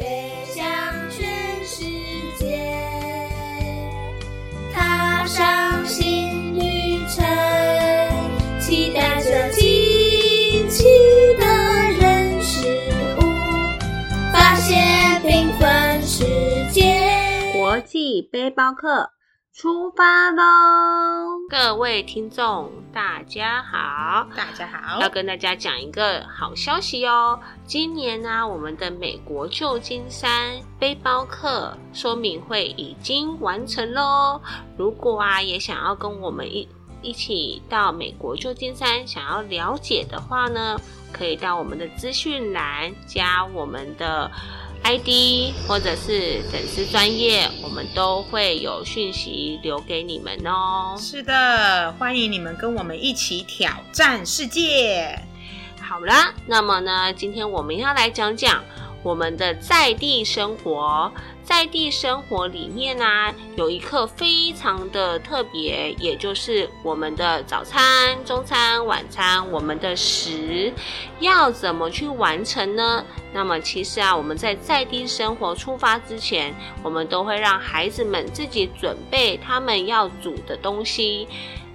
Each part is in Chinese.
飞向全世界，踏上新旅程，期待着惊奇的人事物，发现缤纷世界。国际背包客出发喽！各位听众，大家好。大家好要，跟大家讲一个好消息哦！今年呢、我们的美国旧金山背包客说明会已经完成喽。如果啊也想要跟我们一一起到美国旧金山，想要了解的话呢，可以到我们的资讯栏加我们的 ID 或者是粉丝专业，我们都会有讯息留给你们哦。是的，欢迎你们跟我们一起挑战世界。好啦，那么呢，今天我们要来讲讲我们的在地生活。在地生活里面呢、有一课非常的特别，也就是我们的早餐、中餐、晚餐，我们的食要怎么去完成呢？那么其实啊，我们在在地生活出发之前，我们都会让孩子们自己准备他们要煮的东西，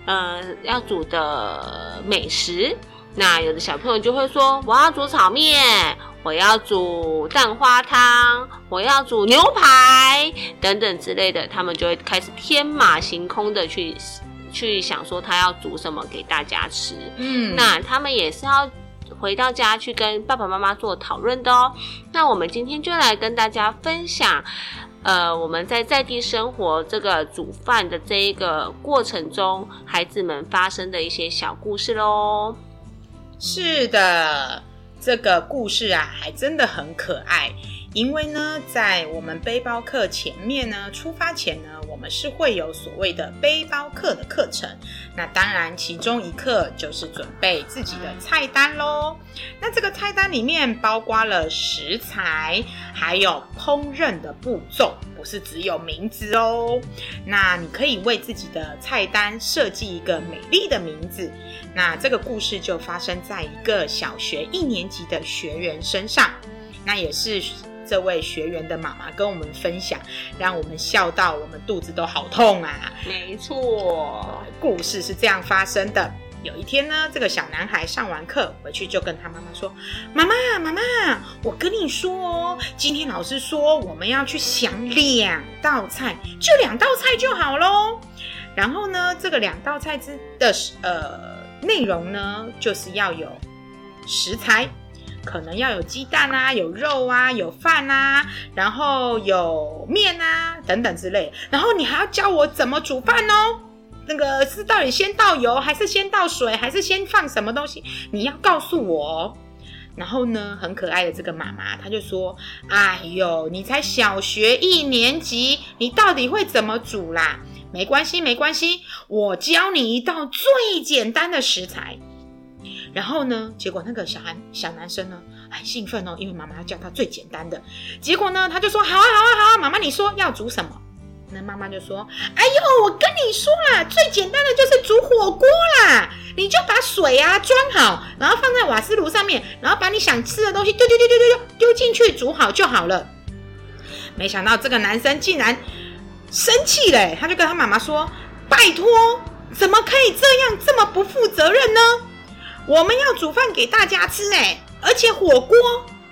呃，要煮的美食。那有的小朋友就会说：“我要煮炒面，我要煮蛋花汤，我要煮牛排等等之类的。”他们就会开始天马行空的去去想说他要煮什么给大家吃。嗯，那他们也是要回到家去跟爸爸妈妈做讨论的哦。那我们今天就来跟大家分享，呃，我们在在地生活这个煮饭的这一个过程中，孩子们发生的一些小故事喽。是的，这个故事啊，还真的很可爱。因为呢，在我们背包客前面呢，出发前呢，我们是会有所谓的背包客的课程。那当然，其中一课就是准备自己的菜单喽。那这个菜单里面包括了食材，还有烹饪的步骤，不是只有名字哦。那你可以为自己的菜单设计一个美丽的名字。那这个故事就发生在一个小学一年级的学员身上，那也是这位学员的妈妈跟我们分享，让我们笑到我们肚子都好痛啊！没错，故事是这样发生的。有一天呢，这个小男孩上完课回去就跟他妈妈说：“妈妈，妈妈，我跟你说哦，今天老师说我们要去想两道菜，就两道菜就好喽。然后呢，这个两道菜之的呃内容呢，就是要有食材，可能要有鸡蛋啊，有肉啊，有饭啊，然后有面啊等等之类。然后你还要教我怎么煮饭哦。那个是到底先倒油，还是先倒水，还是先放什么东西？你要告诉我哦。然后呢，很可爱的这个妈妈，她就说：“哎呦，你才小学一年级，你到底会怎么煮啦？没关系，没关系，我教你一道最简单的食材。”然后呢，结果那个小孩小男生呢很兴奋哦，因为妈妈要教他最简单的。结果呢，他就说：“好啊，好啊，好啊，妈妈你说要煮什么？”那妈妈就说：“哎呦，我跟你说啦，最简单的就是煮火锅啦，你就把水啊装好，然后放在瓦斯炉上面，然后把你想吃的东西丢丢丢丢丢丢丢进去煮好就好了。”没想到这个男生竟然生气嘞，他就跟他妈妈说：“拜托，怎么可以这样这么不负责任呢？我们要煮饭给大家吃哎，而且火锅。”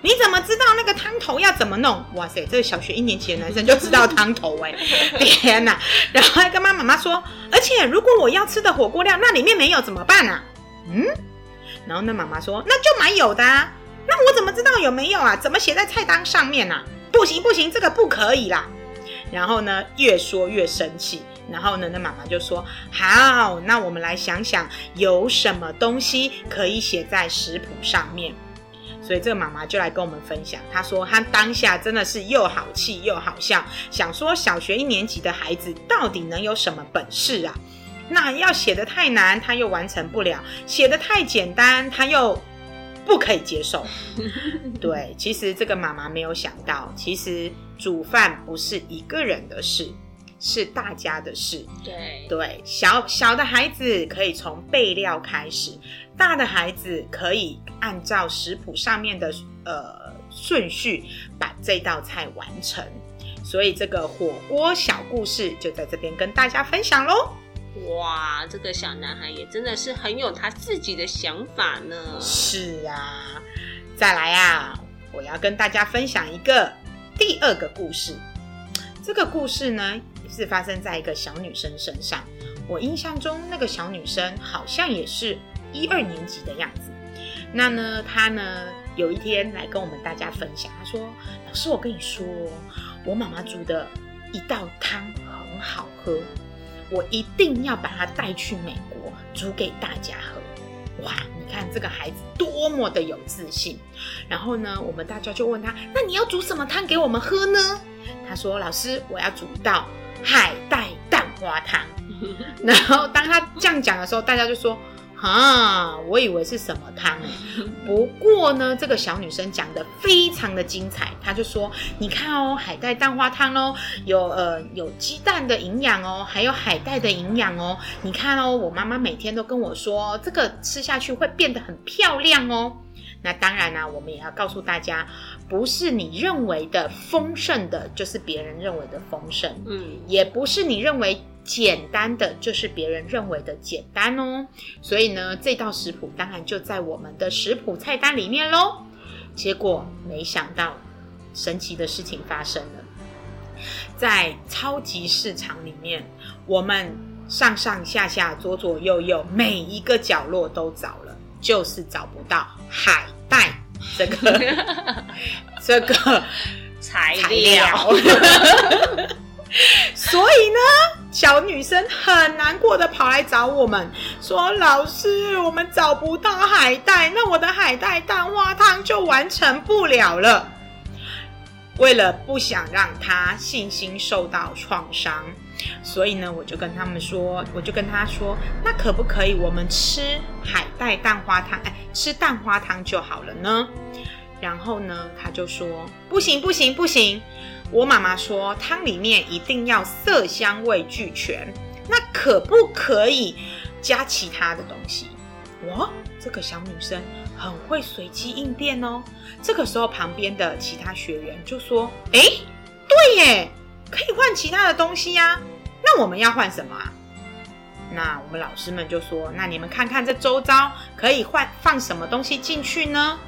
你怎么知道那个汤头要怎么弄？哇塞，这个小学一年级的男生就知道汤头哎、天哪！然后还跟妈妈妈说，而且如果我要吃的火锅料那里面没有怎么办啊？嗯，然后那妈妈说，那就买有的啊。那我怎么知道有没有啊？怎么写在菜单上面啊？不行不行，这个不可以啦。然后呢，越说越生气。然后呢，那妈妈就说：“好，那我们来想想有什么东西可以写在食谱上面。”所以这个妈妈就来跟我们分享，她说她当下真的是又好气又好笑，想说小学一年级的孩子到底能有什么本事啊？那要写的太难，他又完成不了；写的太简单，他又不可以接受。对，其实这个妈妈没有想到，其实煮饭不是一个人的事，是大家的事。对对，小小的孩子可以从备料开始，大的孩子可以按照食谱上面的呃顺序把这道菜完成。所以这个火锅小故事就在这边跟大家分享喽。哇，这个小男孩也真的是很有他自己的想法呢。是啊，再来啊，我要跟大家分享一个第二个故事。这个故事呢，是发生在一个小女生身上。我印象中，那个小女生好像也是一二年级的样子。那呢，她呢有一天来跟我们大家分享，她说：“老师，我跟你说，我妈妈煮的一道汤很好喝，我一定要把它带去美国煮给大家喝。”哇，你看这个孩子多么的有自信。然后呢，我们大家就问他：“那你要煮什么汤给我们喝呢？”他说：“老师，我要煮一道海带蛋花汤。”然后当他这样讲的时候，大家就说：“啊，我以为是什么汤哎。”不过呢，这个小女生讲的非常的精彩，她就说：“你看哦，海带蛋花汤哦，有呃有鸡蛋的营养哦，还有海带的营养哦。你看哦，我妈妈每天都跟我说，这个吃下去会变得很漂亮哦。”那当然啦，我们也要告诉大家，不是你认为的丰盛的，就是别人认为的丰盛，嗯，也不是你认为简单的，就是别人认为的简单哦。所以呢，这道食谱当然就在我们的食谱菜单里面喽。结果没想到，神奇的事情发生了，在超级市场里面，我们上上下下、左左右右每一个角落都找了，就是找不到海带这个 这个材料。所以呢，小女生很难过的跑来找我们，说：“老师，我们找不到海带，那我的海带蛋花汤就完成不了了。”为了不想让她信心受到创伤，所以呢，我就跟他们说，我就跟他说：“那可不可以我们吃海带蛋花汤？哎，吃蛋花汤就好了呢？”然后呢，他就说：“不行，不行，不行！我妈妈说汤里面一定要色香味俱全，那可不可以加其他的东西？”哇，这个小女生很会随机应变哦。这个时候，旁边的其他学员就说：“哎，对耶，可以换其他的东西呀。那我们要换什么啊？”那我们老师们就说：“那你们看看这周遭可以换放什么东西进去呢？”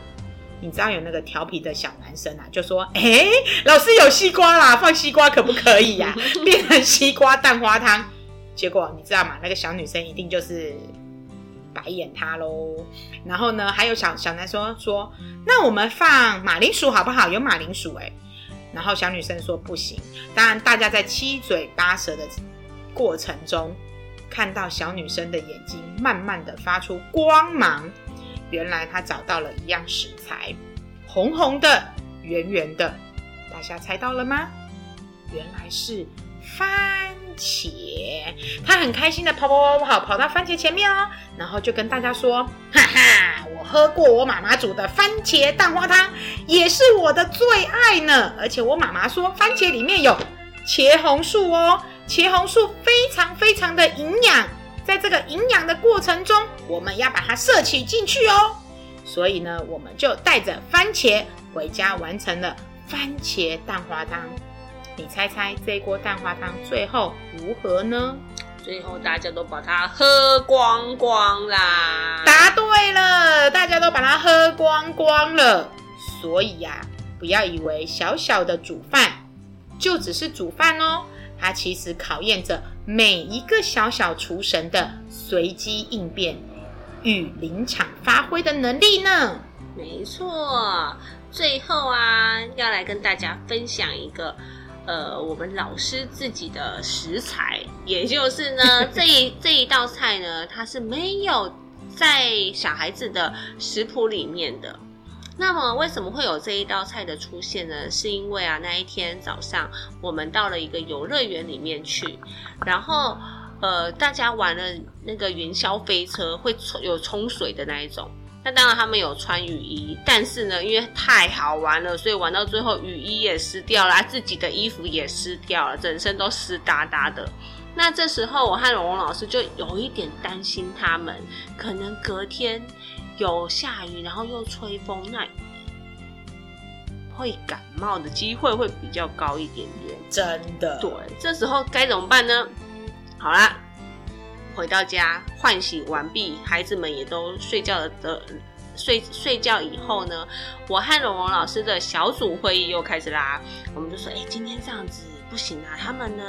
你知道有那个调皮的小男生啊，就说：“哎，老师有西瓜啦，放西瓜可不可以呀、变成西瓜蛋花汤。”结果你知道吗？那个小女生一定就是白眼他喽。然后呢，还有小小男生说：“那我们放马铃薯好不好？有马铃薯哎。”然后小女生说：“不行。”当然，大家在七嘴八舌的过程中，看到小女生的眼睛慢慢的发出光芒。原来她找到了一样食材，红红的、圆圆的，大家猜到了吗？原来是番茄。她很开心的跑跑跑跑跑到番茄前面哦，然后就跟大家说：“哈哈，我喝过我妈妈煮的番茄蛋花汤，也是我的最爱呢。而且我妈妈说，番茄里面有茄红素哦，茄红素非常非常的营养。”在这个营养的过程中，我们要把它摄取进去哦。所以呢，我们就带着番茄回家，完成了番茄蛋花汤。你猜猜这一锅蛋花汤最后如何呢？最后大家都把它喝光光啦！答对了，大家都把它喝光光了。所以呀、不要以为小小的煮饭就只是煮饭哦，它其实考验着每一个小小厨神的随机应变与临场发挥的能力呢。没错，最后啊，要来跟大家分享一个，呃，我们老师自己的食材，也就是呢，这一这一道菜呢，它是没有在小孩子的食谱里面的。那么为什么会有这一道菜的出现呢？是因为啊，那一天早上我们到了一个游乐园里面去，然后呃，大家玩了那个云霄飞车，会有冲水的那一种。那当然他们有穿雨衣，但是呢，因为太好玩了，所以玩到最后雨衣也湿掉了，自己的衣服也湿掉了，整身都湿哒哒的。那这时候我和龙龙老师就有一点担心他们，可能隔天有下雨，然后又吹风，那会感冒的机会会比较高一点点。真的，对，这时候该怎么办呢？好啦，回到家换洗完毕，孩子们也都睡觉了的。睡睡觉以后呢，我和龙龙老师的小组会议又开始啦。我们就说，哎、今天这样子不行啊，他们呢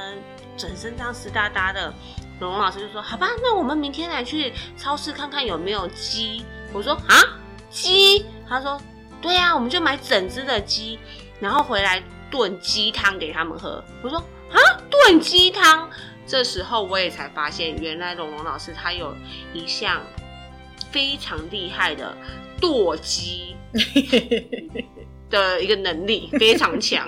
整身这样湿哒哒的。龙龙老师就说，好吧，那我们明天来去超市看看有没有鸡。我说啊，鸡？他说，对啊，我们就买整只的鸡，然后回来炖鸡汤给他们喝。我说啊，炖鸡汤。这时候我也才发现，原来龙龙老师他有一项非常厉害的剁鸡 的一个能力，非常强。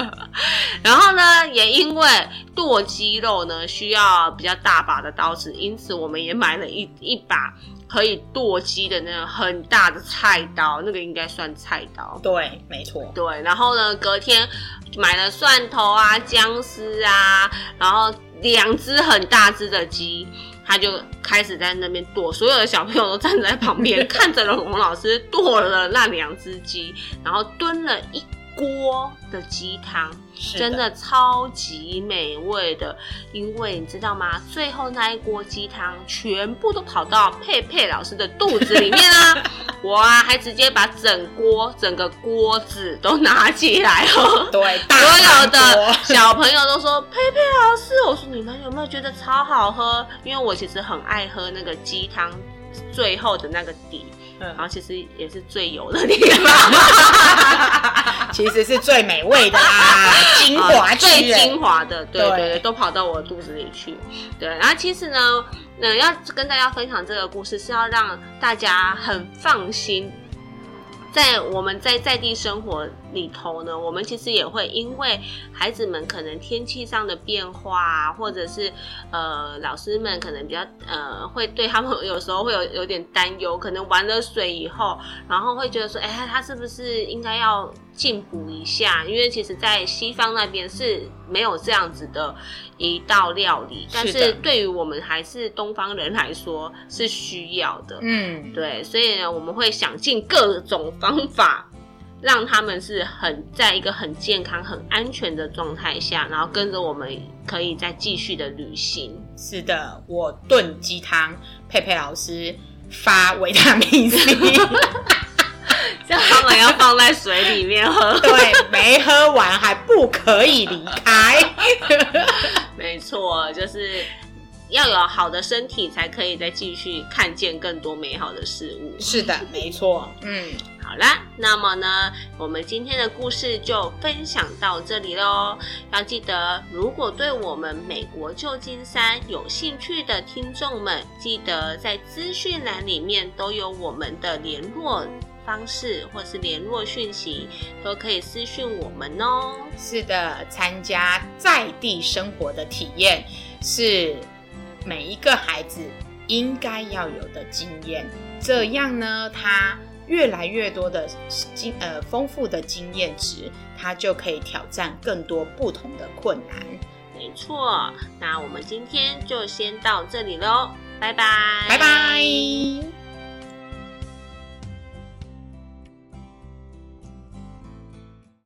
然后呢，也因为剁鸡肉呢需要比较大把的刀子，因此我们也买了一一把可以剁鸡的那种很大的菜刀，那个应该算菜刀。对，没错，对，然后呢，隔天买了蒜头啊、姜丝啊，然后两只很大只的鸡，他就开始在那边剁，所有的小朋友都站在旁边 看着龙龙老师剁了那两只鸡，然后蹲了一锅的鸡汤。真的超级美味的，因为你知道吗？最后那一锅鸡汤全部都跑到佩佩老师的肚子里面啊！我啊，还直接把整锅、整个锅子都拿起来哦。对，所有的小朋友都说：“佩佩老师，我说你们有没有觉得超好喝？因为我其实很爱喝那个鸡汤最后的那个底，嗯然后其实也是最油的地方。” 其实是最美味的啊，精华啊最精华的，对对对对，都跑到我的肚子里去。对，然后其实呢，呃，要跟大家分享这个故事，是要让大家很放心。在我们在在地生活里头呢，我们其实也会因为孩子们可能天气上的变化啊，或者是呃老师们可能比较呃会对他们有时候会有有点担忧，可能玩了水以后，然后会觉得说，哎，他是不是应该要进补一下？因为其实，在西方那边是没有这样子的一道料理，但是对于我们还是东方人来说是需要的。嗯，对，所以呢，我们会想尽各种方法，让他们是很在一个很健康、很安全的状态下，然后跟着我们可以再继续的旅行。是的，我炖鸡汤，佩佩老师发维他命 C，他们要放在水里面喝。对，没喝完还不可以离开。没错，就是要有好的身体，才可以再继续看见更多美好的事物。是的，没错，嗯，好啦，那么呢，我们今天的故事就分享到这里喽。要记得，如果对我们美国旧金山有兴趣的听众们，记得在资讯栏里面都有我们的联络方式或是联络讯息，都可以私讯我们哦。是的，参加在地生活的体验是每一个孩子应该要有的经验。这样呢，他越来越多的经呃丰富的经验值，他就可以挑战更多不同的困难。没错，那我们今天就先到这里喽，拜拜，拜拜。